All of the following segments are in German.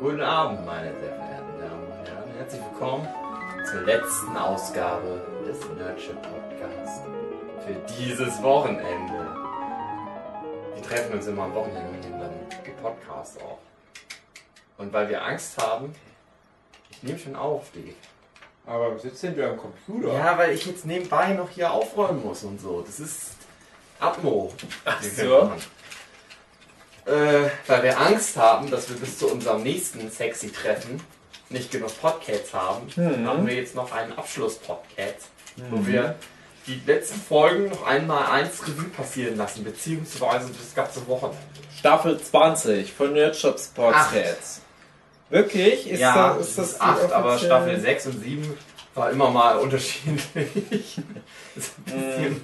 Guten Abend, meine sehr verehrten Damen und Herren. Herzlich willkommen zur letzten Ausgabe des Nerdship Podcasts für dieses Wochenende. Wir treffen uns immer am Wochenende und nehmen dann den Podcast auf. Und weil wir Angst haben, ich nehme schon auf, Dave. Aber was sitzt denn du am Computer? Ja, weil ich jetzt nebenbei noch hier aufräumen muss und so. Das ist Atmo. Ach so. Äh, weil wir Angst haben, dass wir bis zu unserem nächsten sexy Treffen nicht genug Podcasts haben, Mhm. haben wir jetzt noch einen Abschluss-Podcast, wo wir die letzten Folgen noch einmal eins Revue passieren lassen, beziehungsweise das ganze Wochenende. Staffel 20 von Nerdshops Podcasts. Wirklich? Ist ja, das, es ist das ist die acht, aber offizielle- Staffel 6 und 7 war immer mal unterschiedlich. Bisschen,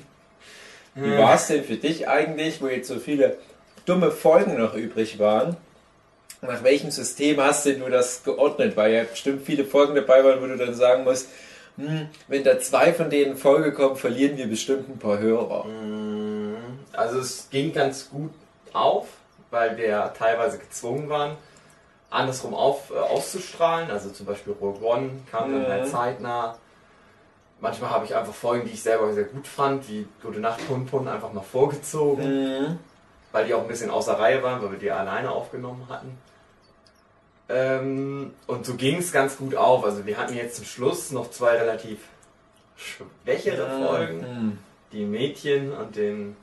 Wie war es denn für dich eigentlich, wo jetzt so viele dumme Folgen noch übrig waren? Nach welchem System hast denn du das geordnet? Weil ja bestimmt viele Folgen dabei waren, wo du dann sagen musst, hm, wenn da zwei von denen in Folge kommen, verlieren wir bestimmt ein paar Hörer. Mm, Also es ging ganz gut auf, weil wir teilweise gezwungen waren, andersrum auf, äh, auszustrahlen. Also zum Beispiel Rogue One kam dann Mhm. halt zeitnah. Manchmal habe ich einfach Folgen, die ich selber sehr gut fand, wie Gute Nacht Pun Pun, einfach noch vorgezogen, Mhm. Weil die auch ein bisschen außer Reihe waren, weil wir die alleine aufgenommen hatten. Ähm, und so ging es ganz gut auf. Also wir hatten jetzt zum Schluss noch zwei relativ schwächere Folgen Mhm. die Mädchen und den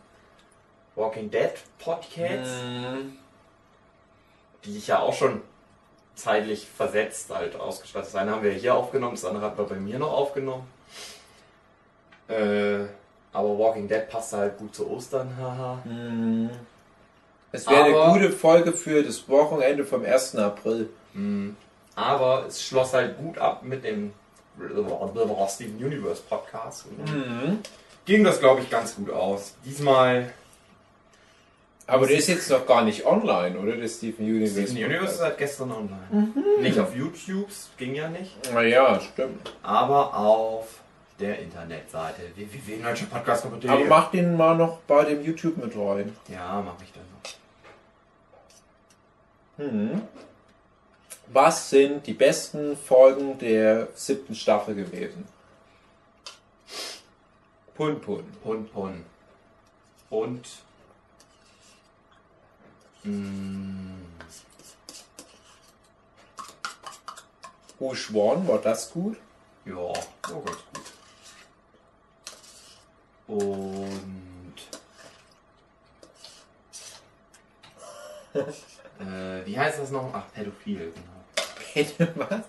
Walking Dead Podcasts, Mhm. die ich ja auch schon zeitlich versetzt halt ausgestattet. Das eine haben wir hier aufgenommen, das andere hat wir bei mir noch aufgenommen. Äh, aber Walking Dead passt halt gut zu Ostern, haha. Mhm. Es wäre eine gute Folge für das Wochenende vom 1. April. Mm. Aber es schloss halt gut ab mit dem Steven Universe Podcast. Mhm. Ging das, glaube ich, ganz gut aus. Diesmal Aber der ist jetzt noch gar nicht online, oder? Der Steven Universe. Steven Universe ist seit gestern online. Nicht auf YouTube, ging ja nicht. Naja, stimmt. aber auf der Internetseite www.nerdshipodcast.de. Aber mach den mal noch bei dem YouTube mit rein. Ja, mache ich dann Mhm. Was sind die besten Folgen der siebten Staffel gewesen? Pun Pun. Pun Pun. Und. Mm, Rouge One, war das gut? ja, oh, ganz gut. Und. äh, wie heißt das noch? Ach, Pädophil, genau. Was?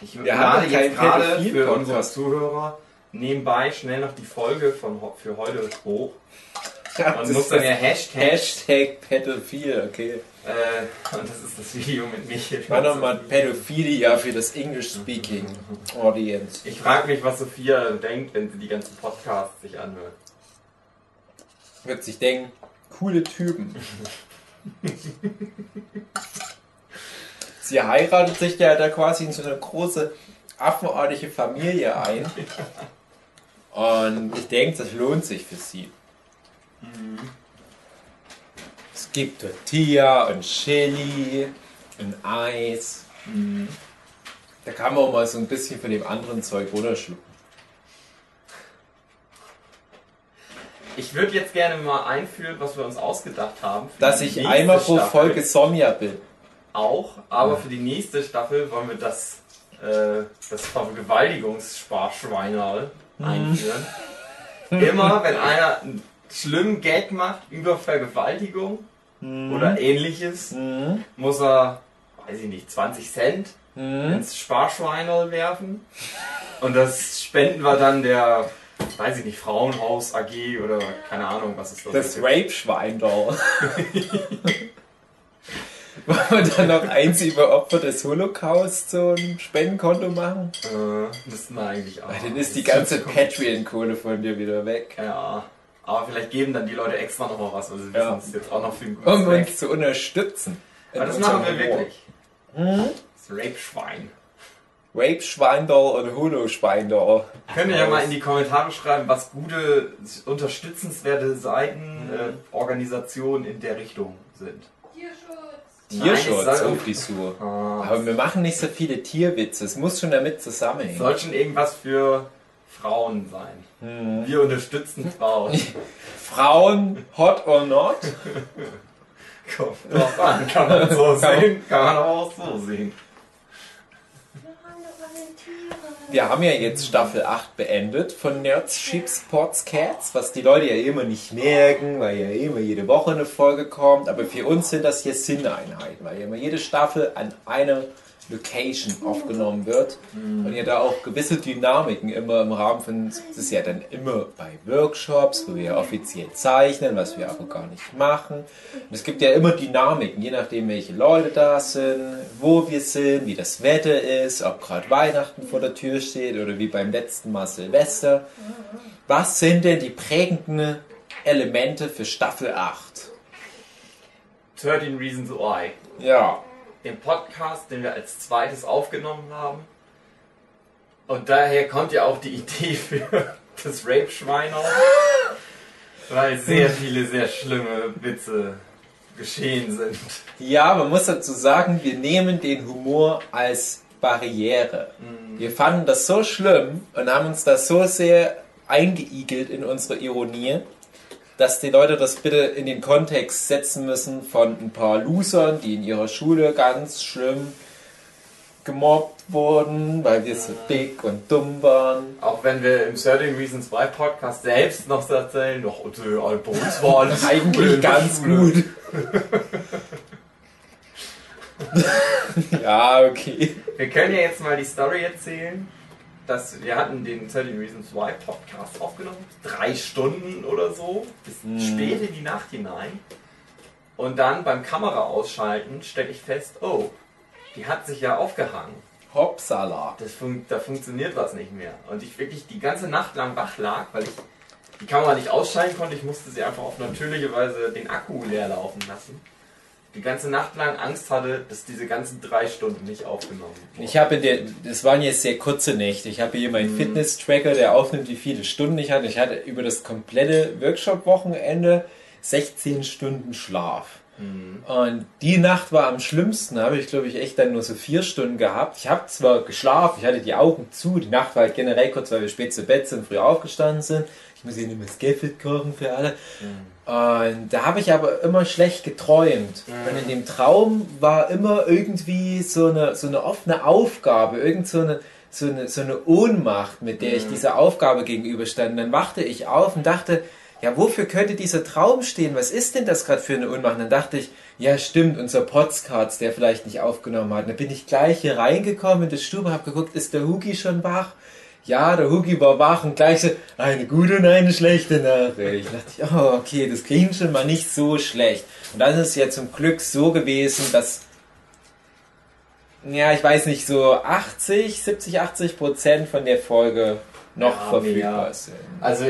Ich Wir lade jetzt gerade für unsere. Zuhörer nebenbei schnell noch die Folge von, für heute hoch. Das muss dann ja Hashtag, Hashtag Pädophil, okay. äh, und das ist das Video mit mich. War nochmal Pädophilia für das English-Speaking Audience. Ich frage mich, was Sophia denkt, wenn sie die ganzen Podcasts sich anhört. Wird sich denken, coole Typen. Sie heiratet sich ja da quasi in so eine große affenartige Familie ein. Und ich denke, das lohnt sich für sie. Es gibt Tortilla und Chili und Eis. Da kann man auch mal so ein bisschen von dem anderen Zeug runterschlucken. Ich würde jetzt gerne mal einführen, was wir uns ausgedacht haben. Dass ich einmal pro Staffel. Folge Sonja bin. Auch, aber für die nächste Staffel wollen wir das, äh, das Vergewaltigungssparschweinerl Mhm. einführen. Immer wenn einer einen schlimmen Gag macht über Vergewaltigung Mhm. oder ähnliches, muss er, weiß ich nicht, 20 Cent Mhm. ins Sparschweinerl werfen. Und das spenden wir dann der, weiß ich nicht, Frauenhaus AG oder keine Ahnung, was es da Das gibt. Rape-Schwein da. Wollen wir dann noch eins über Opfer des Holocaust so ein Spendenkonto machen? Äh, müssten wir eigentlich auch. Weil dann ist die Das ganze ist Patreon-Kohle von dir wieder weg. Ja, aber vielleicht geben dann die Leute extra noch mal was, also sie Ja. wissen es jetzt auch noch für einen guten Um Zweck. uns zu unterstützen. Aber das machen wir Humor. wirklich. Das Rape-Schwein. Rape-Schwein da oder Holo-Schwein da. Könnt ihr ja mal in die Kommentare schreiben, was gute, unterstützenswerte Seiten, äh, Organisationen in der Richtung sind. Tierschutz. Tierschutz Nein, soll und Frisur. Ah, Aber wir machen nicht so viele Tierwitze. Es muss schon damit es zusammenhängen. soll schon irgendwas für Frauen sein. Hm. Wir unterstützen Frauen. Frauen, hot or not? Kommt drauf an, kann man so sehen, kann man auch so sehen. Wir haben ja jetzt Staffel 8 beendet von Nerds, Ships, Pots, Cats, was die Leute ja immer nicht merken, weil ja immer jede Woche eine Folge kommt. Aber für uns sind das hier Sinneinheiten, weil ja immer jede Staffel an einer Location aufgenommen wird und ja da auch gewisse Dynamiken immer im Rahmen von, das ist ja dann immer bei Workshops, wo wir offiziell zeichnen, was wir aber gar nicht machen. Und es gibt ja immer Dynamiken, je nachdem welche Leute da sind, wo wir sind, wie das Wetter ist, ob gerade Weihnachten vor der Tür steht oder wie beim letzten Mal Silvester. Was sind denn die prägenden Elemente für Staffel 8? 13 Reasons Why. Ja, Den Podcast, den wir als zweites aufgenommen haben. Und daher kommt ja auch die Idee für das Rape-Schwein auf. Weil sehr viele sehr schlimme Witze geschehen sind. Ja, man muss dazu sagen, wir nehmen den Humor als Barriere. Wir fanden das so schlimm und haben uns das so sehr eingeigelt in unsere Ironie, dass die Leute das bitte in den Kontext setzen müssen von ein paar Losern, die in ihrer Schule ganz schlimm gemobbt wurden, weil wir so dick und dumm waren. Auch wenn wir im 13 Reasons Why Podcast selbst noch erzählen, doch, äh, bei uns war alles Eigentlich ganz gut. ja, okay. Wir können ja jetzt mal die Story erzählen, dass wir hatten den 13 Reasons Why Podcast aufgenommen, drei Stunden oder so, bis spät in die Nacht hinein. Und dann beim Kamera ausschalten stelle ich fest, oh, die hat sich ja aufgehangen. Hopsala. Das fun da funktioniert was nicht mehr. Und ich wirklich die ganze Nacht lang wach lag, weil ich die Kamera nicht ausschalten konnte. Ich musste sie einfach auf natürliche Weise den Akku leer laufen lassen. Die ganze Nacht lang Angst hatte, dass diese ganzen drei Stunden nicht aufgenommen wurden. Ich habe der, das waren jetzt sehr kurze Nächte. Ich habe hier meinen Fitness-Tracker, der aufnimmt, wie viele Stunden ich hatte. Ich hatte über das komplette Workshop-Wochenende 16 Stunden Schlaf. Und die Nacht war am schlimmsten. Da habe ich, glaube ich, echt dann nur so vier Stunden gehabt. Ich habe zwar geschlafen, ich hatte die Augen zu. Die Nacht war halt generell kurz, weil wir spät zu Bett sind, früh aufgestanden sind. Ich muss hier nicht mehr Skeffet kochen für alle. Und da habe ich aber immer schlecht geträumt. Und in dem Traum war immer irgendwie so eine, so eine offene Aufgabe, irgend so eine, so eine, so eine Ohnmacht, mit der ich dieser Aufgabe gegenüberstand. Und dann wachte ich auf und dachte, ja, wofür könnte dieser Traum stehen? Was ist denn das gerade für eine Ohnmacht? Und dann dachte ich, ja, stimmt, unser Podcast, der vielleicht nicht aufgenommen hat. Und dann bin ich gleich hier reingekommen in die Stube, habe geguckt, ist der Hugi schon wach? Ja, der Hugi war wach und gleich so, eine gute und eine schlechte Nachricht. Da dachte ich, oh, okay, das klingt schon mal nicht so schlecht. Und dann ist es ja zum Glück so gewesen, dass, ja, ich weiß nicht, so 80, 70, 80 Prozent von der Folge noch Ja, verfügbar mehr. sind. Also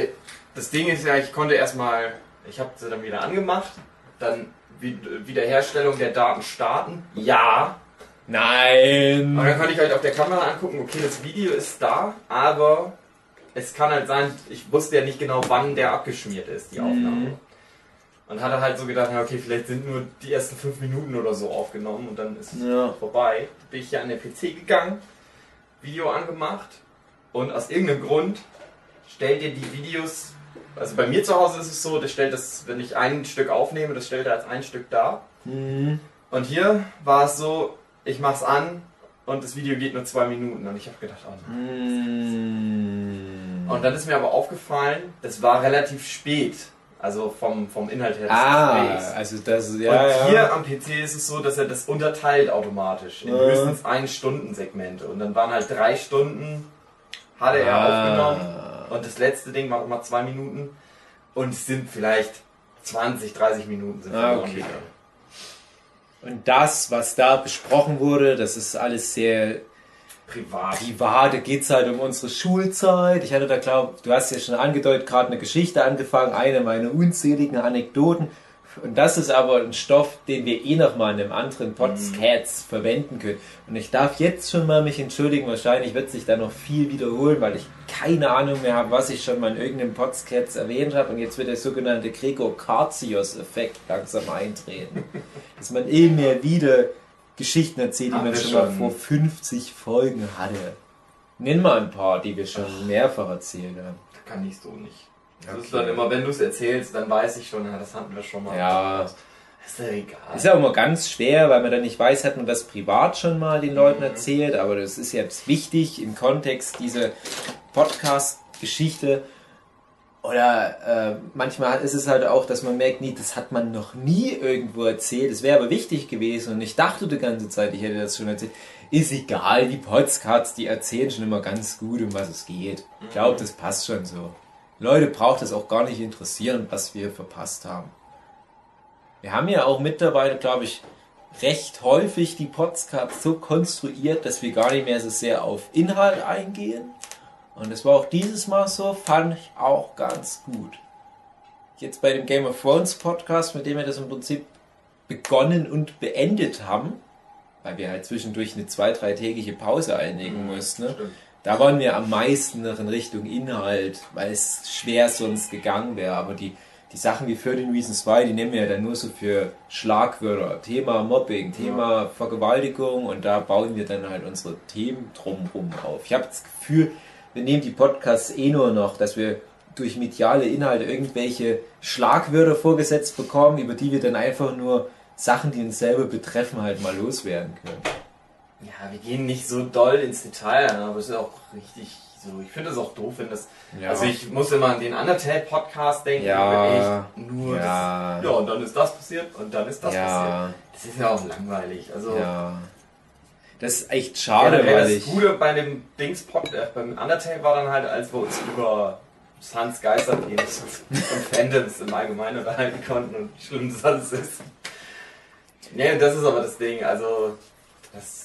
das Ding ist ja, ich konnte erstmal, ich habe sie dann wieder angemacht, dann Wi- Wiederherstellung der Daten starten, ja. Und Nein! dann konnte ich halt auf der Kamera angucken, okay, das Video ist da, aber es kann halt sein, ich wusste ja nicht genau, wann der abgeschmiert ist, die Aufnahme. Und hatte halt so gedacht, okay, vielleicht sind nur die ersten fünf Minuten oder so aufgenommen und dann ist es Ja. vorbei. Bin ich ja an den PC gegangen, Video angemacht und aus irgendeinem Grund stellt ihr die Videos, also bei mir zu Hause ist es so, das stellt das, wenn ich ein Stück aufnehme, das stellt er als ein Stück dar. Mhm. Und hier war es so, ich mach's an und das Video geht nur zwei Minuten und ich habe gedacht, oh nein. Mhm. Und dann ist mir aber aufgefallen, das war relativ spät, also vom, vom Inhalt her des Ah, Gesprächs. also das ist Und ja. hier ja. am PC ist es so, dass er das unterteilt automatisch in Ja. höchstens ein Stunden Segmente. Und dann waren halt drei Stunden, hatte er Ah. aufgenommen. Und das letzte Ding war nochmal zwei Minuten. Und es sind vielleicht 20, 30 Minuten sind Ah, verloren okay. gegangen. Und das, was da besprochen wurde, das ist alles sehr Privat. privat. Da geht es halt um unsere Schulzeit. Ich hatte da, glaub, du hast ja schon angedeutet, gerade eine Geschichte angefangen, eine meiner unzähligen Anekdoten. Und das ist aber ein Stoff, den wir eh nochmal in einem anderen Podcast verwenden können. Und ich darf jetzt schon mal mich entschuldigen, wahrscheinlich wird sich da noch viel wiederholen, weil ich keine Ahnung mehr habe, was ich schon mal in irgendeinem Podcast erwähnt habe. Und jetzt wird der sogenannte Gregor Karzios-Effekt langsam eintreten. dass man immer wieder Geschichten erzählt, die Haben man wir schon mal schon. vor 50 Folgen hatte. Nenn mal ein paar, die wir schon mehrfach erzählt haben. Kann ich so nicht. Das ist Okay. dann immer, wenn du es erzählst, dann weiß ich schon, das hatten wir schon mal. Ja. Ist ja egal. Ist ja auch immer ganz schwer, weil man dann nicht weiß, hat man das privat schon mal den Leuten Mhm. erzählt, aber das ist jetzt wichtig im Kontext dieser Podcast-Geschichte. Oder äh, manchmal ist es halt auch, dass man merkt, nee, das hat man noch nie irgendwo erzählt. Das wäre aber wichtig gewesen und ich dachte die ganze Zeit, ich hätte das schon erzählt. Ist egal, die Podcasts, die erzählen schon immer ganz gut, um was es geht. Ich glaube, das passt schon so. Leute braucht es auch gar nicht interessieren, was wir verpasst haben. Wir haben ja auch mittlerweile, glaube ich, recht häufig die Podcasts so konstruiert, dass wir gar nicht mehr so sehr auf Inhalt eingehen. Und das war auch dieses Mal so, fand ich auch ganz gut. Jetzt bei dem Game of Thrones Podcast, mit dem wir das im Prinzip begonnen und beendet haben, weil wir halt zwischendurch eine zwei-, dreitägige Pause einlegen mussten, ne? Da waren wir am meisten noch in Richtung Inhalt, weil es schwer sonst gegangen wäre. Aber die, die Sachen wie 13 Reasons Why, die nehmen wir ja dann nur so für Schlagwörter. Thema Mobbing, Thema Vergewaltigung und da bauen wir dann halt unsere Themen drumherum auf. Ich habe das Gefühl, wir nehmen die Podcasts eh nur noch, dass wir durch mediale Inhalte irgendwelche Schlagwörter vorgesetzt bekommen, über die wir dann einfach nur Sachen, die uns selber betreffen, halt mal loswerden können. Ja, wir gehen nicht so doll ins Detail, aber es ist auch richtig so. Ich finde es auch doof, wenn das. Ja. Also ich muss immer an den Undertale-Podcast denken, Ja, wenn ich nur ja. das. Ja, und dann ist das passiert und dann ist das passiert. ja, Das ist ja auch langweilig. Also ja. Das ist echt schade, generell weil das ich. Gute bei dem Dings äh, beim Undertale war dann halt, als wir uns über Sans Geisterpenis und Fandoms im Allgemeinen unterhalten konnten und wie schlimm das alles ist. Nee, das ist aber das Ding, also das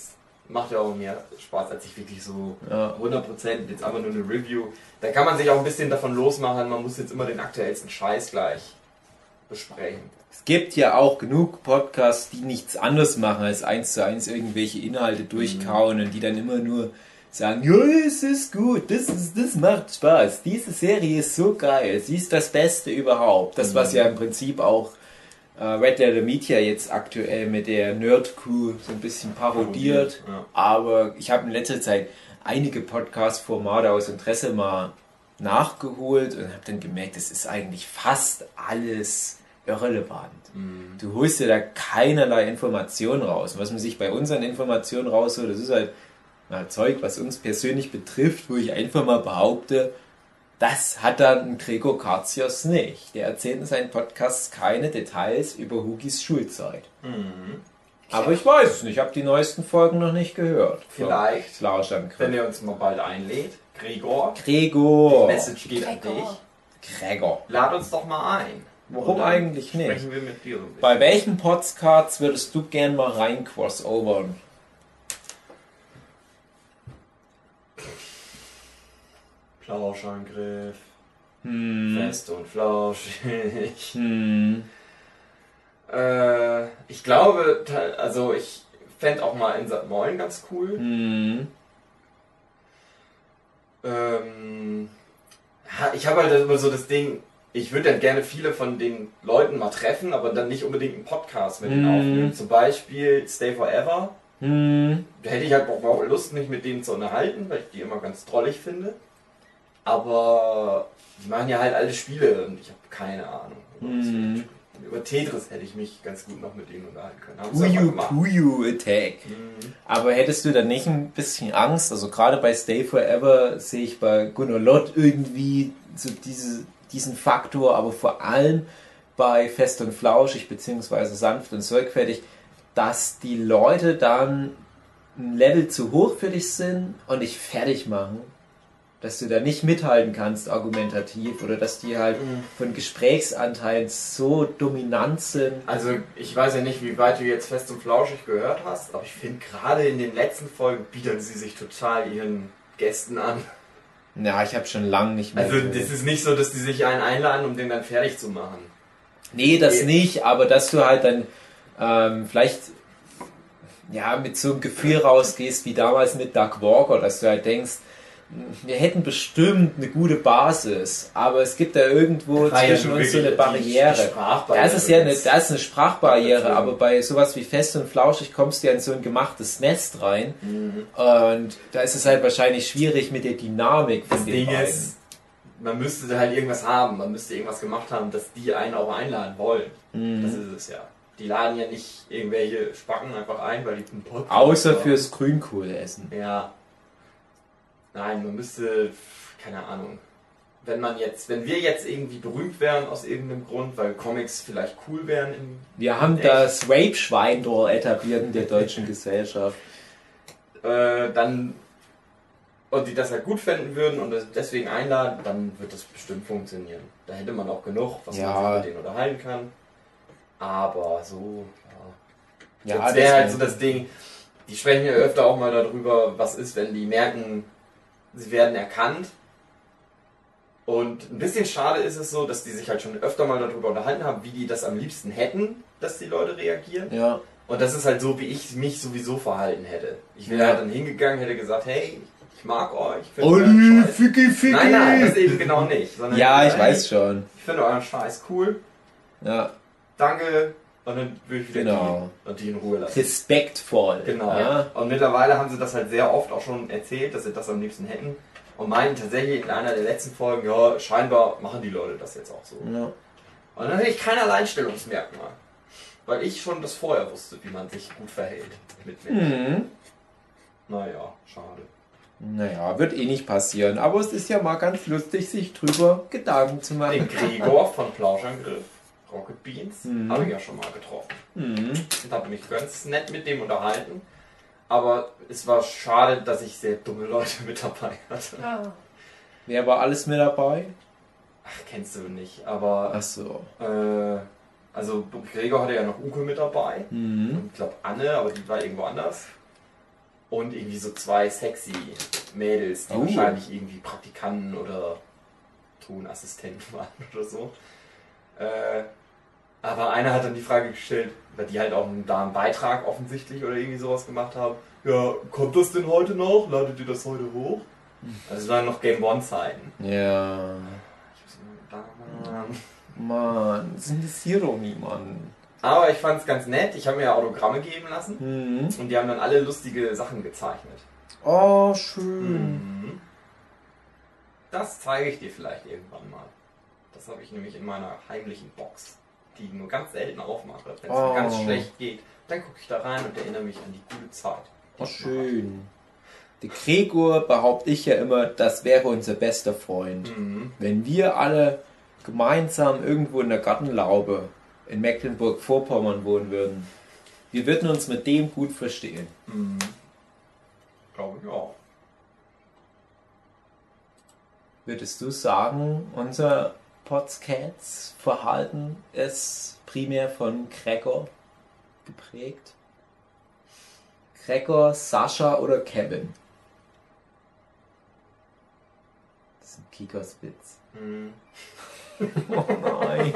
macht ja auch mehr Spaß, als ich wirklich so Ja. 100% jetzt einfach nur eine Review. Da kann man sich auch ein bisschen davon losmachen, man muss jetzt immer den aktuellsten Scheiß gleich besprechen. Es gibt ja auch genug Podcasts, die nichts anderes machen, als eins zu eins irgendwelche Inhalte durchkauen und die dann immer nur sagen, ja, es ist gut, das, ist, das macht Spaß, diese Serie ist so geil, sie ist das Beste überhaupt. Das, was ja im Prinzip auch Red Letter Media jetzt aktuell mit der Nerd Crew so ein bisschen parodiert. Ja. Aber ich habe in letzter Zeit einige Podcast-Formate aus Interesse mal nachgeholt und habe dann gemerkt, es ist eigentlich fast alles irrelevant. Du holst dir da keinerlei Informationen raus. Und was man sich bei unseren Informationen rausholt, das ist halt na, Zeug, was uns persönlich betrifft, wo ich einfach mal behaupte, das hat dann Gregor Karzios nicht. Der erzählt in seinen Podcasts keine Details über Hugis Schulzeit. Aber ich weiß es nicht, ich habe die neuesten Folgen noch nicht gehört. Vielleicht. Wenn ihr uns mal bald einlädt, Gregor, Gregor. Message geht an Gregor. dich. Gregor. Lad uns doch mal ein. Warum eigentlich nicht? Sprechen wir mit dir. Bei welchen Podcasts würdest du gern mal rein crossovern? Plauschangriff, Hm. fest und flauschig. Hm. Äh, ich glaube, also ich fände auch mal in St. Moin ganz cool. Hm. Ähm, ich habe halt immer so das Ding, ich würde dann gerne viele von den Leuten mal treffen, aber dann nicht unbedingt einen Podcast mit denen Mhm. aufnehmen. Zum Beispiel Stay Forever. Hm. Da hätte ich halt auch mal Lust, mich mit denen zu unterhalten, weil ich die immer ganz drollig finde. Aber die machen ja halt alle Spiele und ich habe keine Ahnung. Mhm. Über Tetris hätte ich mich ganz gut noch mit denen unterhalten können. Puyu. Puyu Attack. Mhm. Aber hättest du da nicht ein bisschen Angst? Also gerade bei Stay Forever sehe ich bei Gunnar Lott irgendwie so diese, diesen Faktor, aber vor allem bei Fest und Flauschig beziehungsweise Sanft und Sorgfältig, dass die Leute dann ein Level zu hoch für dich sind und dich fertig machen. Dass du da nicht mithalten kannst argumentativ oder dass die halt Mhm. von Gesprächsanteilen so dominant sind. Also ich weiß ja nicht, wie weit du jetzt fest und flauschig gehört hast, aber ich finde gerade in den letzten Folgen bieten sie sich total ihren Gästen an. Na, ich habe schon lange nicht mehr. Also das ist nicht so, dass die sich einen einladen, um den dann fertig zu machen. Nee, das Nee. nicht, aber dass du halt dann ähm, vielleicht ja mit so einem Gefühl rausgehst wie damals mit Doug Walker, dass du halt denkst, wir hätten bestimmt eine gute Basis, aber es gibt da irgendwo Ah zwischen uns so eine Barriere. Das ist ja eine, das ist eine Sprachbarriere, aber bei sowas wie fest und flauschig kommst du ja in so ein gemachtes Nest rein Mhm. und da ist es halt wahrscheinlich schwierig mit der Dynamik von Das den Ding beiden. ist, man müsste da halt irgendwas haben, man müsste irgendwas gemacht haben, dass die einen auch einladen wollen. Mhm. Das ist es ja. Die laden ja nicht irgendwelche Spacken einfach ein, weil die einen Podcast Außer haben. fürs Grünkohl essen. Ja. Nein, man müsste, keine Ahnung. Wenn man jetzt, wenn wir jetzt irgendwie berühmt wären aus irgendeinem Grund, weil Comics vielleicht cool wären Wir haben das Rape-Schweindor etabliert in der deutschen Gesellschaft. äh, dann und die das halt gut finden würden und deswegen einladen, dann wird das bestimmt funktionieren. Da hätte man auch genug, was Ja. man sich mit denen unterhalten kann. Aber so, ja. Ja, das wäre halt so das Ding. Die sprechen ja öfter auch mal darüber, was ist, wenn die merken, sie werden erkannt. Und ein bisschen schade ist es so, dass die sich halt schon öfter mal darüber unterhalten haben, wie die das am liebsten hätten, dass die Leute reagieren. ja. Und das ist halt so, wie ich mich sowieso verhalten hätte. Ich wäre Ja. halt dann hingegangen, hätte gesagt, hey, ich mag euch. Ich Scheiß. Ficky, Ficky! Nein, nein, das eben genau nicht. Sondern Ja, ich hey, weiß schon. Ich finde euren Scheiß cool. Ja, Danke. Und dann würde ich wieder Genau. gehen und die in Ruhe lassen. respektvoll. Genau. Ja. Und mittlerweile haben sie das halt sehr oft auch schon erzählt, dass sie das am liebsten hätten. Und meinen tatsächlich in einer der letzten Folgen, ja, scheinbar machen die Leute das jetzt auch so. Ja. Und natürlich kein Alleinstellungsmerkmal. Weil ich schon das vorher wusste, wie man sich gut verhält mit Menschen. Mhm. Naja, schade. Naja, wird eh nicht passieren. Aber es ist ja mal ganz lustig, sich drüber Gedanken zu Den machen. Gregor von Plauschangriff, Rocket Beans, Mhm. habe ich ja schon mal getroffen. Mhm. Und habe mich ganz nett mit dem unterhalten. Aber es war schade, dass ich sehr dumme Leute mit dabei hatte. Wer war alles mit dabei? Ach, kennst du nicht. Aber Ach so. äh, also Gregor hatte ja noch Uke mit dabei. Mhm. Und ich glaube Anne, aber die war irgendwo anders. Und irgendwie so zwei sexy Mädels, die Oh. wahrscheinlich irgendwie Praktikanten oder Tonassistenten waren oder so. Äh, aber einer hat dann die Frage gestellt, weil die halt auch da einen Beitrag offensichtlich oder irgendwie sowas gemacht haben. Ja, kommt das denn heute noch? Ladet ihr das heute hoch? Also es waren noch Game One Zeiten. Ja. Mann. Mann, sind das hier doch niemanden. Aber ich fand es ganz nett. Ich habe mir ja Autogramme geben lassen. Mhm. Und die haben dann alle lustige Sachen gezeichnet. Oh, schön. Mhm. Das zeige ich dir vielleicht irgendwann mal. Das habe ich nämlich in meiner heimlichen Box, die nur ganz selten aufmache. Wenn es Oh. mir ganz schlecht geht, dann gucke ich da rein und erinnere mich an die gute Zeit. die Oh, schön. Der Gregor behaupte ich ja immer, das wäre unser bester Freund. Mhm. Wenn wir alle gemeinsam irgendwo in der Gartenlaube in Mecklenburg-Vorpommern wohnen würden, wir würden uns mit dem gut verstehen. Mhm. Glaube ich auch. Würdest du sagen, unser Potscats-Verhalten ist primär von Gregor geprägt? Gregor, Sascha oder Kevin? Das ist ein Kikerswitz. Mhm. Oh nein.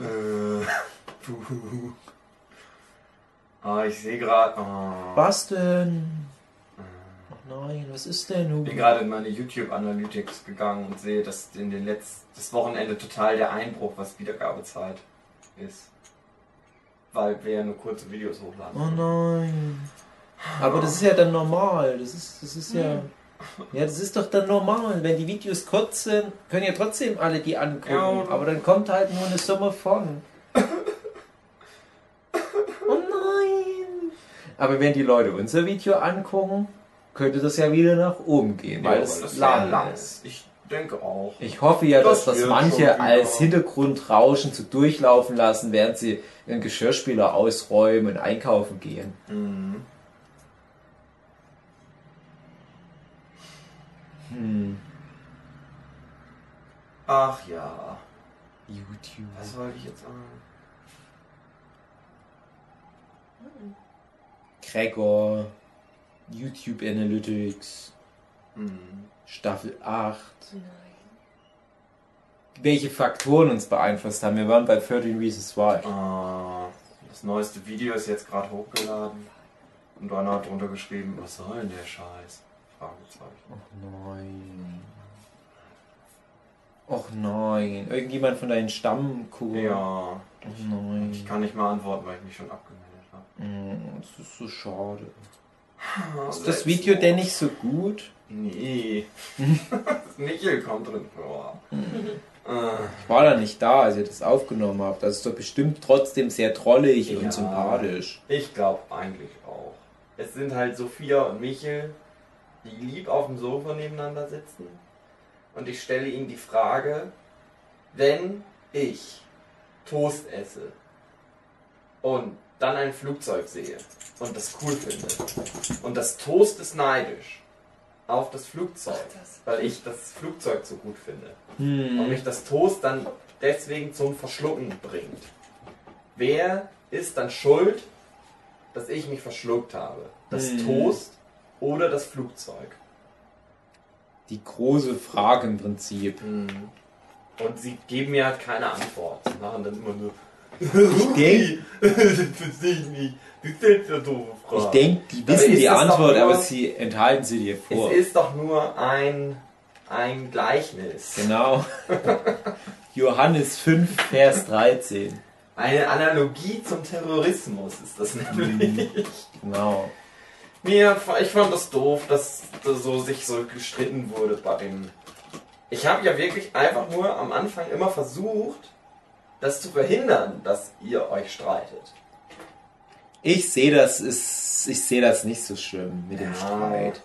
Äh. Ah, ich sehe gerade. Oh. Was denn? Nein, was ist denn Ich nun? bin gerade in meine YouTube Analytics gegangen und sehe, dass in den letzten das Wochenende total der Einbruch, was Wiedergabezeit ist. Weil wir ja nur kurze Videos hochladen. Oh nein. Aber das ist ja dann normal. Das ist, das ist ja. Ja, das ist doch dann normal. Wenn die Videos kurz sind, können ja trotzdem alle die angucken. Ja. Aber dann kommt halt nur eine Summe von. Oh nein. Aber wenn die Leute unser Video angucken, könnte das ja wieder nach oben gehen, weil es lang ist. Ich denke auch. Ich hoffe ja, dass Das das manche als Hintergrundrauschen zu durchlaufen lassen, während sie ihren Geschirrspüler ausräumen und einkaufen gehen. Mhm. Hm. Ach ja. YouTube. Was wollte ich jetzt sagen? Gregor, YouTube Analytics, Mhm. Staffel 8. Welche Faktoren uns beeinflusst haben. Wir waren bei 13 Reasons Why. Ah, das neueste Video ist jetzt gerade hochgeladen. Und einer hat drunter geschrieben, was soll denn der Scheiß? Fragezeichen. Och nein. Och nein. Irgendjemand von deinen Stammkugeln. Ja, Och nein. ich kann nicht mal antworten, weil ich mich schon abgemeldet habe. Mm, Das ist so schade. Ist das Video denn nicht so gut? Nee. Michel kommt drin vor. Äh, Ich war da nicht da, als ihr das aufgenommen habt. Das ist doch bestimmt trotzdem sehr trollig Ja. und sympathisch. ich glaube eigentlich auch. Es sind halt Sophia und Michel, die lieb auf dem Sofa nebeneinander sitzen. Und ich stelle ihnen die Frage, wenn ich Toast esse und dann ein Flugzeug sehe und das cool finde und das Toast ist neidisch auf das Flugzeug, weil ich das Flugzeug so gut finde und Hm. mich das Toast dann deswegen zum Verschlucken bringt. Wer ist dann schuld, dass ich mich verschluckt habe? Das Hm. Toast oder das Flugzeug? Die große Frage im Prinzip. Und sie geben mir halt keine Antwort. Sie machen dann immer nur. Ich denke, verstehe ich nicht. Du stellst ja doofe Fragen. ich denk, die wissen die Antwort, nur- aber sie enthalten sie dir vor. Es ist doch nur ein, ein Gleichnis. Genau. Johannes 5, Vers 13. Eine Analogie zum Terrorismus ist das nämlich. Genau. Mir, ich fand das doof, dass das so sich so gestritten wurde bei dem. Ich habe ja wirklich einfach nur am Anfang immer versucht, das zu verhindern, dass ihr euch streitet. Ich sehe das ist, ich sehe das nicht so schlimm mit dem Ja. Streit.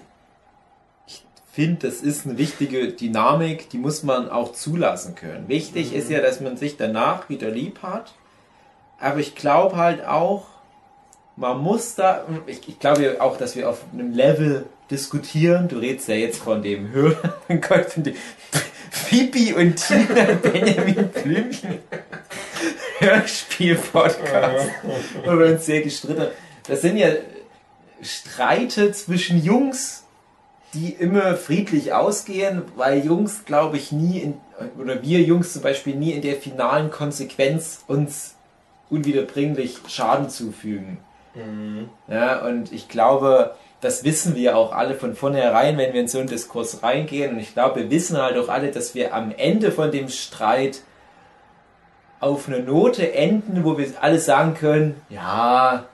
Ich finde, das ist eine wichtige Dynamik, die muss man auch zulassen können. Wichtig Mhm. ist ja, dass man sich danach wieder lieb hat. Aber ich glaube halt auch, man muss da, ich, ich glaube auch, dass wir auf einem Level diskutieren. Du redest ja jetzt von dem Hör, Gott, von dem Pipi und Tina Benjamin Blümchen Hörspiel-Podcast, wo wir uns sehr gestritten haben. Das sind ja Streite zwischen Jungs, die immer friedlich ausgehen, weil Jungs, glaube ich, nie in, oder wir Jungs zum Beispiel nie in der finalen Konsequenz uns unwiederbringlich Schaden zufügen. Ja, und ich glaube, das wissen wir auch alle von vornherein, wenn wir in so einen Diskurs reingehen. Und ich glaube, wir wissen halt auch alle, dass wir am Ende von dem Streit auf eine Note enden, wo wir alle sagen können, ja,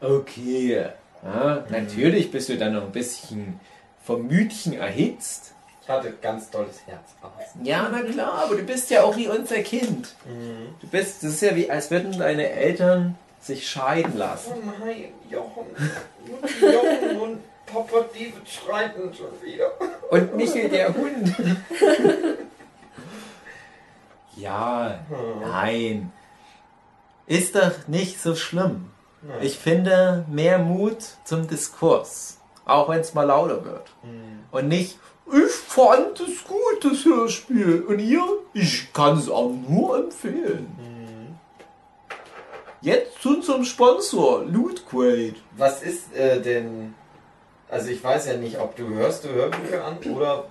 okay. Ja, Natürlich bist du dann noch ein bisschen vom Mütchen erhitzt. Ich hatte ganz tolles Herz. Ja, na klar, aber du bist ja auch wie unser Kind. Du bist, das ist ja wie, als würden deine Eltern sich scheiden lassen. Oh nein, Jochen. Jochen und Papa David streiten schon wieder. Und Michel der Hund. ja, nein. Ist doch nicht so schlimm. Ich finde mehr Mut zum Diskurs. Auch wenn es mal lauter wird. Und nicht, ich fand es gut, das Hörspiel. Und ihr? Ich kann es auch nur empfehlen. Jetzt zu unserem Sponsor, Loot Crate. Was ist äh, denn. Also, ich weiß ja nicht, ob du hörst du Hörbücher an oder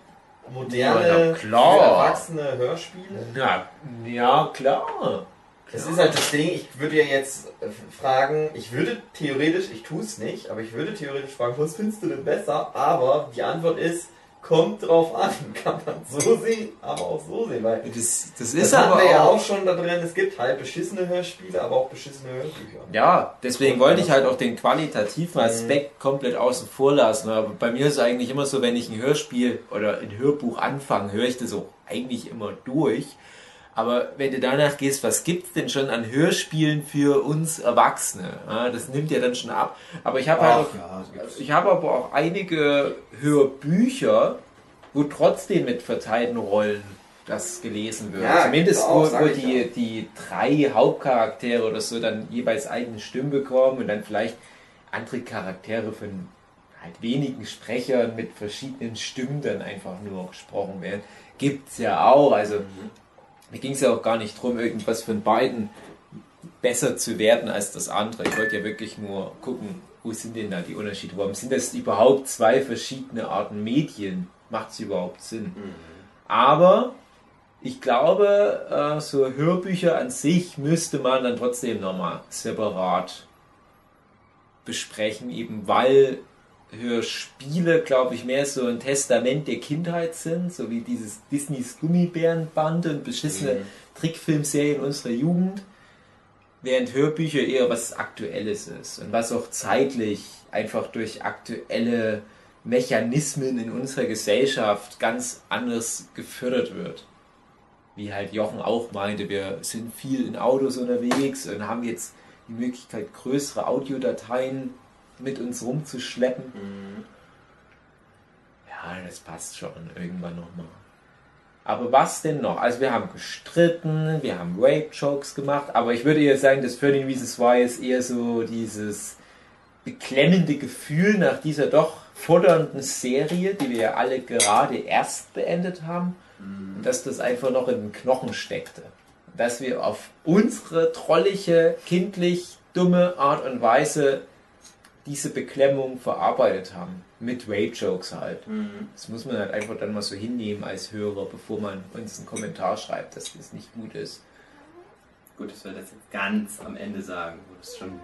moderne, Ja, na klar. Erwachsene Hörspiele. Ja, ja, klar. Das ist halt das Ding, ich würde ja jetzt äh, fragen, ich würde theoretisch, ich tue es nicht, aber ich würde theoretisch fragen, was findest du denn besser? Aber die Antwort ist, kommt drauf an. Kann man so sehen, aber auch so sehen. Weil Das, das das ist hatten aber wir ja auch schon da drin, es gibt halt beschissene Hörspiele, aber auch beschissene Hörbücher. Ja, deswegen wollte ich halt auch den qualitativen Aspekt komplett außen vor lassen. Aber bei mir ist es eigentlich immer so, wenn ich ein Hörspiel oder ein Hörbuch anfange, höre ich das auch eigentlich immer durch. Aber wenn du danach gehst, was gibt's denn schon an Hörspielen für uns Erwachsene? Das nimmt ja dann schon ab. Aber ich habe halt auch, ja, ich habe aber auch einige Hörbücher, wo trotzdem mit verteilten Rollen das gelesen wird. Ja, Zumindest auch, wo, wo die, die drei Hauptcharaktere oder so dann jeweils eigene Stimmen bekommen und dann vielleicht andere Charaktere von halt wenigen Sprechern mit verschiedenen Stimmen dann einfach nur gesprochen werden. Gibt's ja auch. Also mir ging es ja auch gar nicht drum, irgendwas von beiden besser zu werden als das andere. Ich wollte ja wirklich nur gucken, wo sind denn da die Unterschiede? Warum sind das überhaupt zwei verschiedene Arten Medien? Macht es überhaupt Sinn? Aber ich glaube, äh, so Hörbücher an sich müsste man dann trotzdem nochmal separat besprechen, eben weil Hörspiele, glaube ich, mehr so ein Testament der Kindheit sind, so wie dieses Disneys Gummibärenband und beschissene Mhm. Trickfilmserien unserer Jugend, während Hörbücher eher was Aktuelles ist und was auch zeitlich einfach durch aktuelle Mechanismen in unserer Gesellschaft ganz anders gefördert wird. Wie halt Jochen auch meinte, wir sind viel in Autos unterwegs und haben jetzt die Möglichkeit, größere Audiodateien mit uns rumzuschleppen. Mhm. Ja, das passt schon irgendwann nochmal. Aber was denn noch? Also wir haben gestritten, wir haben Rape-Jokes gemacht, aber ich würde eher sagen, das 13 Reasons Why ist eher so dieses beklemmende Gefühl nach dieser doch fordernden Serie, die wir ja alle gerade erst beendet haben, und dass das einfach noch in den Knochen steckte. Dass wir auf unsere trollige, kindlich dumme Art und Weise diese Beklemmung verarbeitet haben. Mit Rape-Jokes halt. Mhm. Das muss man halt einfach dann mal so hinnehmen als Hörer, bevor man uns einen Kommentar schreibt, dass das nicht gut ist. Gut, dass wir das jetzt ganz am Ende sagen, wo das schon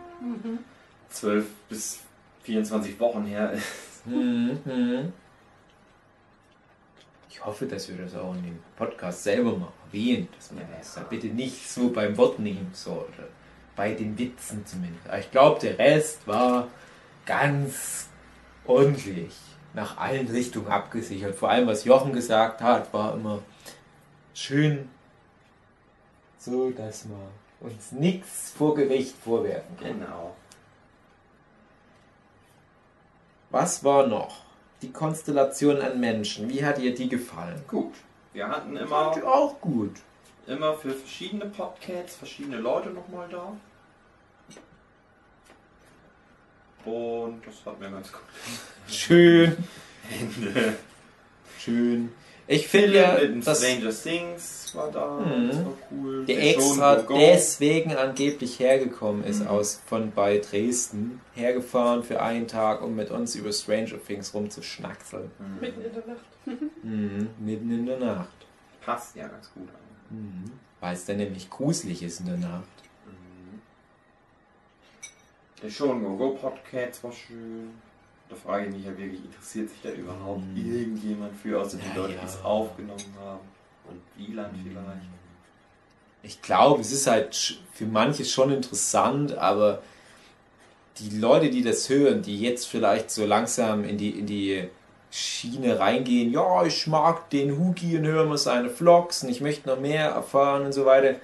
12 bis 24 Wochen her ist. Mhm. Ich hoffe, dass wir das auch in dem Podcast selber mal erwähnen, dass man Ja, das ja. da bitte nicht so beim Wort nehmen sollte. Bei den Witzen zumindest. Aber ich glaube, der Rest war ganz ordentlich nach allen Richtungen abgesichert. Vor allem, was Jochen gesagt hat, war immer schön so, dass man uns nichts vor Gericht vorwerfen kann. Genau. Was war noch? Die Konstellation an Menschen. Wie hat ihr die gefallen? Gut. Wir hatten Fand immer, auch gut. immer für verschiedene Podcasts verschiedene Leute nochmal da. Und das hat mir ganz gut Schön. Ende. Schön. Ich finde ja, dass Stranger Things war da. Mhm. Das war cool. der Show extra deswegen angeblich hergekommen ist Mhm. aus von bei Dresden, hergefahren für einen Tag, um mit uns über Stranger Things rumzuschnackseln. Mhm. Mitten in der Nacht. Mhm. Mitten in der Nacht. Passt ja ganz gut an. Mhm. Weil es dann nämlich gruselig ist in der Nacht. Mhm. Der Show Go Podcast war schön. Da frage ich mich ja wirklich, interessiert sich da überhaupt Mhm. irgendjemand für, außer die Ja, Leute, ja. die es aufgenommen haben? Und Wieland vielleicht? Ich glaube, es ist halt für manche schon interessant, aber die Leute, die das hören, die jetzt vielleicht so langsam in die, in die Schiene reingehen, ja, ich mag den Hugi und höre mal seine Vlogs und ich möchte noch mehr erfahren und so weiter,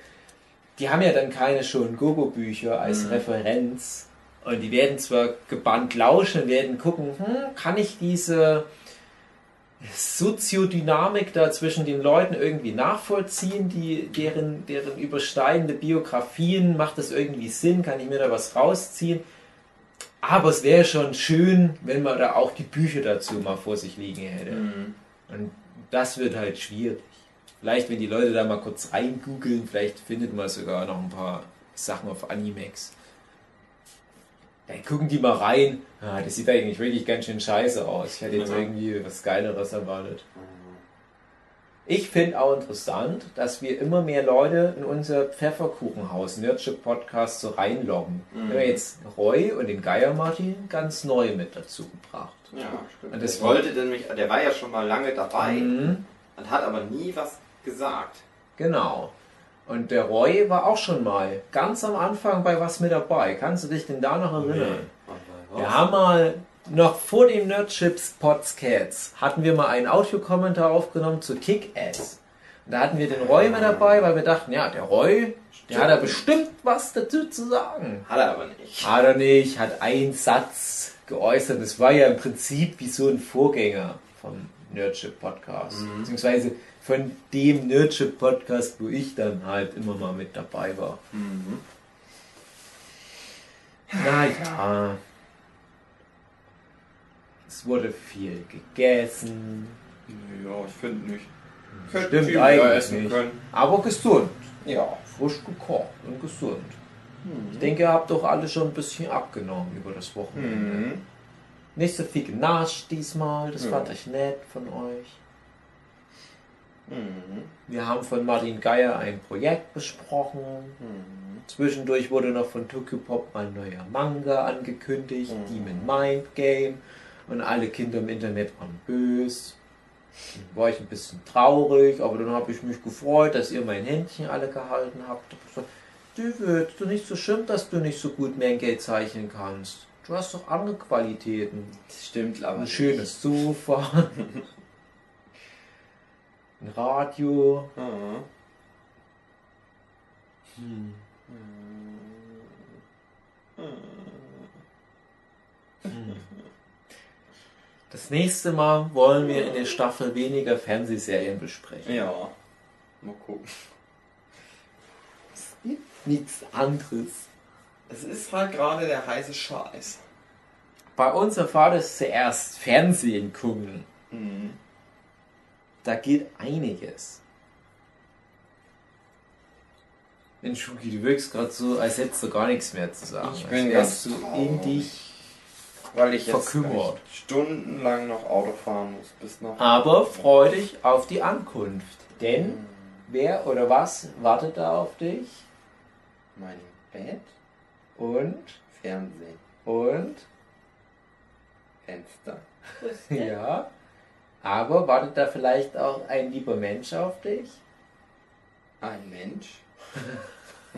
die haben ja dann keine schon Gogo-Bücher als Mhm. Referenz und die werden zwar gebannt lauschen, werden gucken, hm, kann ich diese Soziodynamik da zwischen den Leuten irgendwie nachvollziehen, die, deren, deren übersteigende Biografien, macht das irgendwie Sinn, kann ich mir da was rausziehen? Aber es wäre schon schön, wenn man da auch die Bücher dazu mal vor sich liegen hätte. Mhm. Und das wird halt schwierig. Vielleicht, wenn die Leute da mal kurz reingoogeln, vielleicht findet man sogar noch ein paar Sachen auf Animex. Dann gucken die mal rein. Ah, das sieht eigentlich wirklich ganz schön scheiße aus. Ich hätte jetzt irgendwie was Geileres erwartet. Ich finde auch interessant, dass wir immer mehr Leute in unser Pfefferkuchenhaus Nerdship Podcast so reinloggen. Mhm. Wir haben jetzt Roy und den Geier Martin ganz neu mit dazu gebracht. Ja, stimmt. Und das Das wollte denn mich, der war ja schon mal lange dabei Mhm. und hat aber nie was gesagt. Genau. Und der Roy war auch schon mal ganz am Anfang bei was mit dabei. Kannst du dich denn da noch erinnern? Nee. Wir haben mal noch vor dem Nerdships Podcast hatten wir mal einen Audiokommentar aufgenommen zu Kick-Ass. Und da hatten wir den Roy mit dabei, weil wir dachten, ja, der Roy, der hat da bestimmt was dazu zu sagen. Hat er aber nicht. Hat er nicht, hat einen Satz geäußert. Das war ja im Prinzip wie so ein Vorgänger vom Nerdship Podcast. Mhm. Beziehungsweise von dem Nerdship Podcast, wo ich dann halt immer mal mit dabei war. Mhm. Naja. Es wurde viel gegessen. Ja, ich finde nicht. Stimmt viel eigentlich mehr essen nicht. können. Aber gesund. Ja. Frisch gekocht und gesund. Mhm. Ich denke, ihr habt doch alle schon ein bisschen abgenommen über das Wochenende. Mhm. Nicht so viel genascht diesmal, das Ja. fand ich nett von euch. Mhm. Wir haben von Martin Geier ein Projekt besprochen. Mhm. Zwischendurch wurde noch von Tokyo Pop ein neuer Manga angekündigt, Mhm. Demon Mind Game. Und alle Kinder im Internet waren böse. Dann war ich ein bisschen traurig, aber dann habe ich mich gefreut, dass ihr mein Händchen alle gehalten habt. David, du nicht so schlimm, dass du nicht so gut mehr Geld zeichnen kannst. Du hast doch andere Qualitäten. Das stimmt aber Ein schönes Sofa. ein Radio. Mhm. Hm. Das nächste Mal wollen wir in der Staffel weniger Fernsehserien besprechen. Ja. Mal gucken. Es gibt nichts anderes. Es ist halt gerade der heiße Scheiß. Bei uns erfahrt es zuerst Fernsehen gucken. Mhm. Da geht einiges. Mensch, Schuki, du wirkst gerade so, als hättest du gar nichts mehr zu sagen. Ich bin ganz du in dich. Weil ich jetzt Verkümmert. stundenlang noch Auto fahren muss. Bis nach Aber freu dich auf die Ankunft. Denn Mhm. wer oder was wartet da auf dich? Mein Bett, Und, Fernsehen, und, Fenster. ja. Aber wartet da vielleicht auch ein lieber Mensch auf dich? Ein Mensch.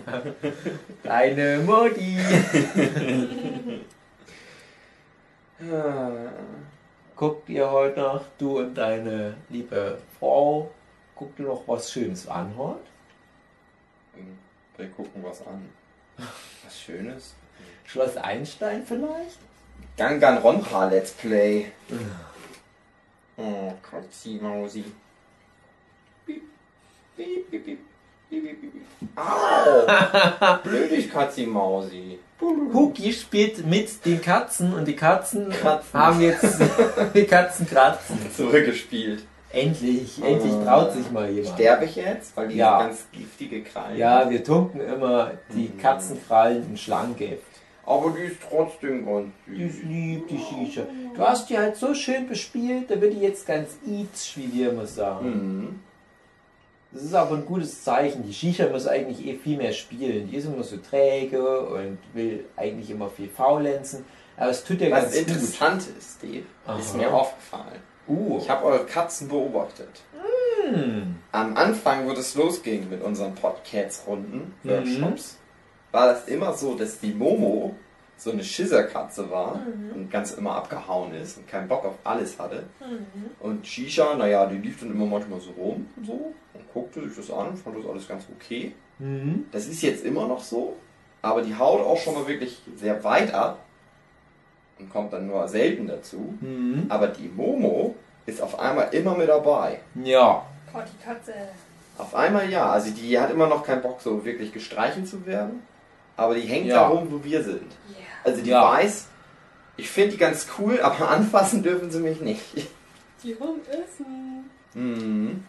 Deine Mutti. Ah. Guckt ihr heute noch, du und deine liebe Frau, guckt ihr noch was Schönes an heute? Wir gucken was an. Was Schönes. Schloss Einstein vielleicht? Danganronpa Let's Play. Oh, Kotzi Mausi. Piep, piep, piep, piep. Au! Blödig Katzi Mausi. Huki spielt mit den Katzen und die Katzen, Katzen. haben jetzt die Katzen kratzen. Zurückgespielt. Endlich, endlich traut sich mal jemand. Sterbe ich jetzt? Weil die Ja. ganz giftige Krallen. Ja, wir tunken immer die Mhm. Katzenkrallen in Schlangengift. Aber die ist trotzdem ganz Die ist süß. lieb, die Shisha. Du hast die halt so schön bespielt, da wird die jetzt ganz itch, wie wir immer sagen. Mhm. Das ist aber ein gutes Zeichen. Die Shisha muss eigentlich eh viel mehr spielen. Die ist immer so träge und will eigentlich immer viel faulenzen. Aber es tut Was ganz gut. interessant ist, Steve, ist Aha. mir aufgefallen. Uh. Ich habe eure Katzen beobachtet. Hm. Am Anfang, wo das losging mit unseren Podcasts-Runden, Mhm. Workshops, war das immer so, dass die Momo so eine Schisserkatze war und ganz immer abgehauen ist und keinen Bock auf alles hatte. Und Shisha, naja, die lief dann immer manchmal so rum und so und guckte sich das an, fand das alles ganz okay. Mhm. Das ist jetzt immer noch so, aber die haut auch schon mal wirklich sehr weit ab und kommt dann nur selten dazu. Mhm. Aber die Momo ist auf einmal immer mit dabei. Ja. Oh, die Katze. Auf einmal ja. Also die hat immer noch keinen Bock, so wirklich gestreichelt zu werden. Aber die hängt Ja. da rum, wo wir sind. Ja. Also die Ja. weiß, ich finde die ganz cool, aber anfassen dürfen sie mich nicht. Die rumessen. Mhm.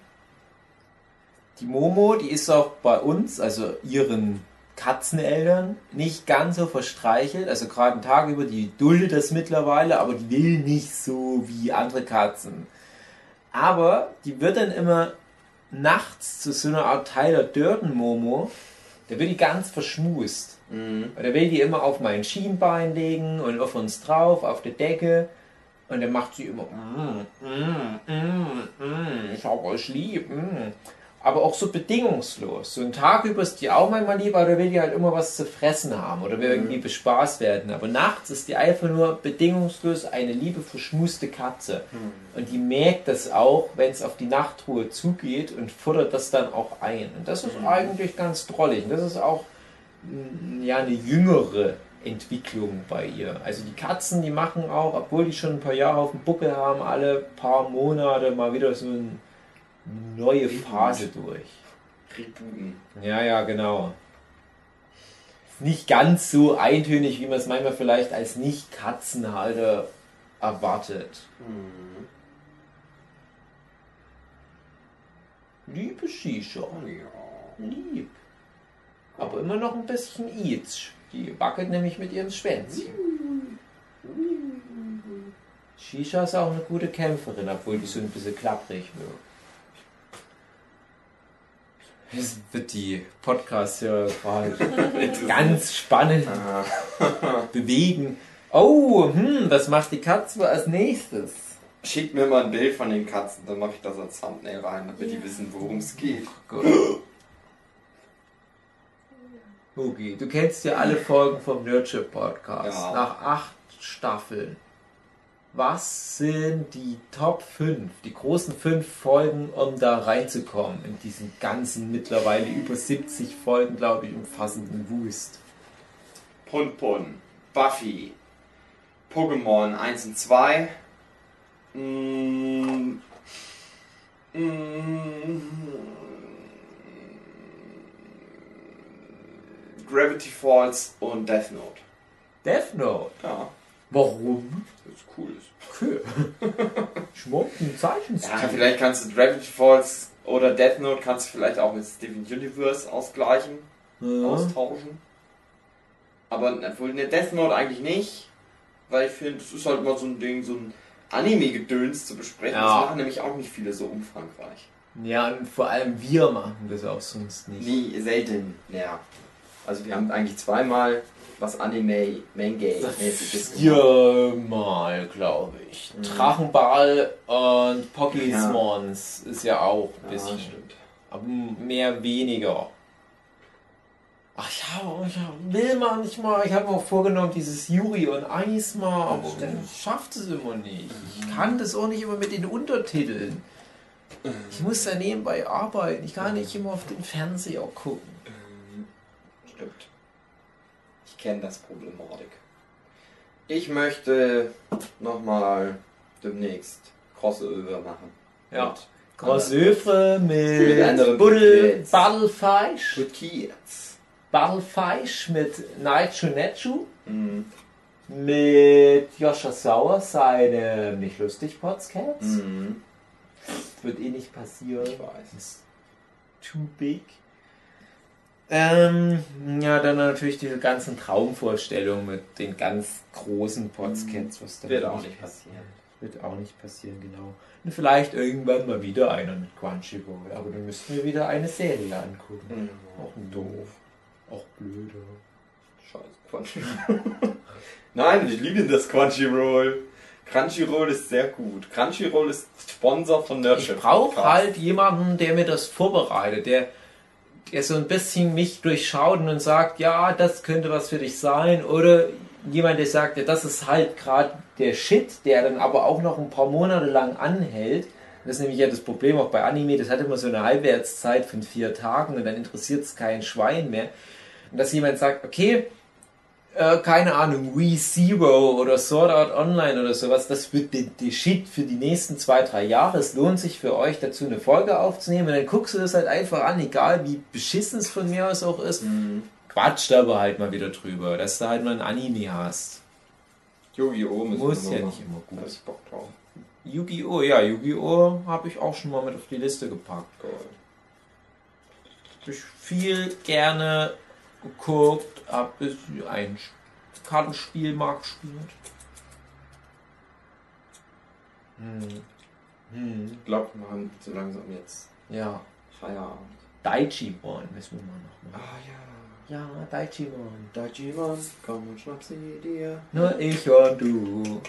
Die Momo, die ist auch bei uns, also ihren Katzeneltern, nicht ganz so verstreichelt. Also gerade einen Tag über, die duldet das mittlerweile, aber die will nicht so wie andere Katzen. Aber die wird dann immer nachts zu so einer Art Tyler Durden Momo, da wird die ganz verschmust. Mhm. Und da will die immer auf mein Schienbein legen und auf uns drauf, auf der Decke. Und dann macht sie immer, mm, mm, mm, mm, ich hab euch lieb. Mm. Aber auch so bedingungslos. So einen Tag über ist die auch manchmal lieb, aber da will die halt immer was zu fressen haben oder will irgendwie bespaßt werden. Aber nachts ist die einfach nur bedingungslos eine liebe, verschmuste Katze. Und die merkt das auch, wenn es auf die Nachtruhe zugeht und futtert das dann auch ein. Und das ist eigentlich ganz drollig. Und das ist auch ja eine jüngere Entwicklung bei ihr. Also die Katzen, die machen auch, obwohl die schon ein paar Jahre auf dem Buckel haben, alle paar Monate mal wieder so eine neue Phase durch. Rebooten. Ja, ja, genau. Nicht ganz so eintönig, wie man es manchmal vielleicht als Nicht-Katzenhalter erwartet. Mhm. Liebe Shisha, Ja. lieb. Aber immer noch ein bisschen itch. Die wackelt nämlich mit ihrem Schwänzchen. Shisha ist auch eine gute Kämpferin, obwohl die so ein bisschen klapprig wird. Es wird die Podcast-Hörer gerade ganz spannend Ah. bewegen. Oh, hm, was macht die Katze als nächstes? Schickt mir mal ein Bild von den Katzen, dann mache ich das als Thumbnail rein, damit die wissen, worum es geht. Gut. Hugi, du kennst ja alle Folgen vom Nurture Podcast. Ja. Nach acht Staffeln. Was sind die Top 5, die großen 5 Folgen, um da reinzukommen in diesen ganzen mittlerweile über 70 Folgen, glaube ich, umfassenden Wust? Pun Pun, Buffy, Pokémon 1 und 2, mm, mm, Gravity Falls und Death Note. Death Note. Ja, Warum? das ist cool. Cool. Schmucken Zeichenstil. Ja, vielleicht kannst du Gravity Falls oder Death Note kannst du vielleicht auch mit Steven Universe ausgleichen, Ja. austauschen. Aber wohl eine Death Note eigentlich nicht, weil ich finde, das ist halt mal so ein Ding, so ein Anime-Gedöns zu besprechen. Ja. Das machen nämlich auch nicht viele so umfangreich. Ja, und vor allem wir machen das auch sonst nicht. Nie, selten, ja. Also wir haben eigentlich zweimal was Anime, Manga-mäßiges. Viermal, glaube ich. Mhm. Drachenball und Pokésmons ist ja auch ein Ja, bisschen. stimmt. aber mehr weniger. Ach ja, ich will man nicht mal. Ich habe mir auch vorgenommen, dieses Yuri und Eis mal, aber ich schafft es immer nicht. Ich kann das auch nicht immer mit den Untertiteln. Ich muss da nebenbei arbeiten. Ich kann nicht immer auf den Fernseher gucken. Stimmt. Ich kenne das Problematik. Ich möchte nochmal demnächst Crossover machen. Ja. Mit Großöfre Mit mit anderen Buddel. Battlefisch. Good Kids. Battlefisch mit Naichu Netchu. Mhm. Mit Joscha Sauer, seine nicht lustig Podcasts. Mhm. Wird eh nicht passieren. Ich weiß. Ist too big. Ähm, ja, dann natürlich die ganzen Traumvorstellungen mit den ganz großen Podcasts, was da Wird auch nicht passieren. Wird auch nicht passieren, genau. Und vielleicht irgendwann mal wieder einer mit Crunchyroll, aber dann müssten wir wieder eine Serie angucken. Mhm. Auch doof. Auch blöde. Scheiße, Crunchyroll. Nein, ich liebe das Crunchyroll. Crunchyroll ist sehr gut. Crunchyroll ist Sponsor von Nurture. Ich brauche halt jemanden, der mir das vorbereitet, der, so ein bisschen mich durchschaut und sagt, ja, das könnte was für dich sein. Oder jemand, der sagt, ja, das ist halt gerade der Shit, der dann aber auch noch ein paar Monate lang anhält. Das ist nämlich ja das Problem auch bei Anime, das hat immer so eine Halbwertszeit von vier Tagen und dann interessiert es kein Schwein mehr. Und dass jemand sagt, okay, äh, keine Ahnung, We Zero oder Sword Art Online oder sowas, das wird der der Shit für die nächsten zwei, drei Jahre. Es lohnt sich für euch dazu eine Folge aufzunehmen und dann guckst du das halt einfach an, egal wie beschissen es von mir aus auch ist. Mhm. Quatscht aber halt mal wieder drüber, dass du halt mal ein Anime hast. Yu-Gi-Oh! Muss ja nicht immer gut. ich Bock drauf. Yu-Gi-Oh! Ja, Yu-Gi-Oh! habe ich auch schon mal mit auf die Liste gepackt. Geil. Ich viel gerne geguckt, bis ein Kartenspiel mal gespielt. Hm. Hm. Ich glaube, wir haben so langsam jetzt Ja, Feierabend. Daichi-Born müssen wir mal noch machen. Ah ja. Ja, Daichi-Born. Komm und schnapp sie dir. Nur ich und du.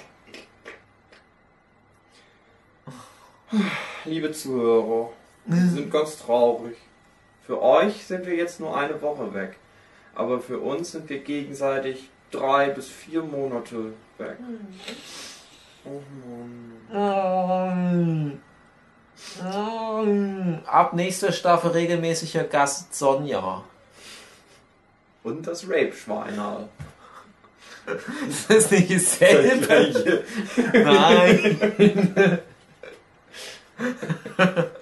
Liebe Zuhörer, wir sind ganz traurig. Für euch sind wir jetzt nur eine Woche weg. Aber für uns sind wir gegenseitig drei bis vier Monate weg. Oh Mann. Mm. Mm. Ab nächster Staffel regelmäßiger Gast Sonja. Und das Rape-Schwein. Ist das nicht dasselbe? Nein.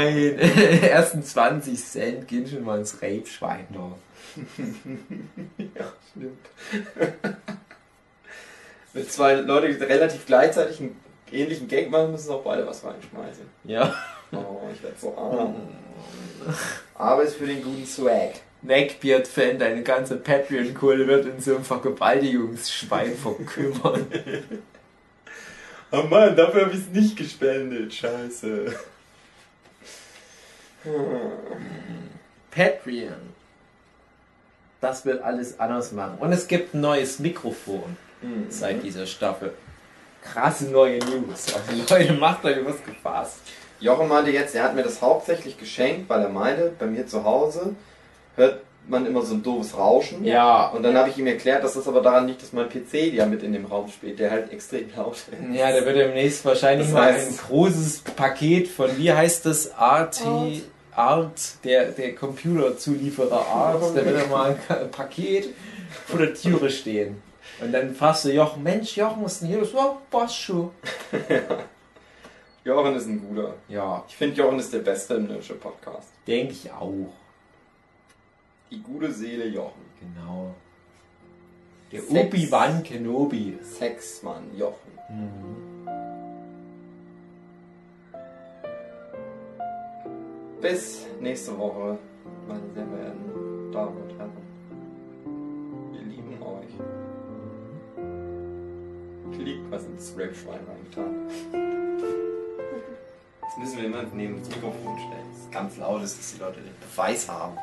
Nein. Ersten 20 Cent gehen schon mal ins Rape-Schwein noch. Ja, stimmt. Wenn zwei Leute relativ gleichzeitig einen ähnlichen Gag machen, müssen auch beide was reinschmeißen. Ja. Oh, ich werde so arm. Aber ist für den guten Swag. Neckbeard-Fan, deine ganze Patreon-Kohle wird in so einem Vergewaltigungsschwein verkümmern. Oh Mann, dafür habe ich es nicht gespendet. Scheiße. Patreon. das wird alles anders machen. Und es gibt ein neues Mikrofon Mhm. seit dieser Staffel. Krasse neue News. Also Leute, macht euch was gefasst. Jochen meinte jetzt, er hat mir das hauptsächlich geschenkt, weil er meinte, bei mir zu Hause hört man immer so ein doofes Rauschen. Ja, Und dann habe ich ihm erklärt, dass das aber daran liegt, dass mein PC ja mit in dem Raum spielt, der halt extrem laut ist. ja, da wird demnächst wahrscheinlich Das mal heißt- ein großes Paket von, wie heißt das, RT, Art. Art, der, der Computerzulieferer Art, da wird mal ein Paket vor der Türe stehen. Und dann fragst du Jochen, Mensch, Jochen, was ist denn hier? los? Oh, passt schon. Jochen ist ein guter. Ja, Ich finde, Jochen ist der Beste im Nerdship Podcast. denke ich auch. Die gute Seele Jochen. Genau. Der Sex. Obi-Wan Kenobi. Sexmann Jochen. Bis nächste Woche, meine sehr verehrten Damen und Herren. Wir lieben euch. Liegt was ins Rape-Schwein reingetan. Jetzt müssen wir immer neben das Mikrofon stellen. Das ist ganz laut ist, dass die Leute den Beweis haben.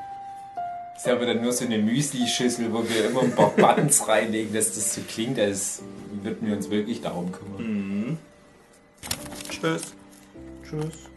Ist ja aber dann nur so eine Müsli-Schüssel, wo wir immer ein paar Buttons reinlegen, dass das so klingt, als würden wir uns wirklich darum kümmern. Mhm. Tschüss. Tschüss.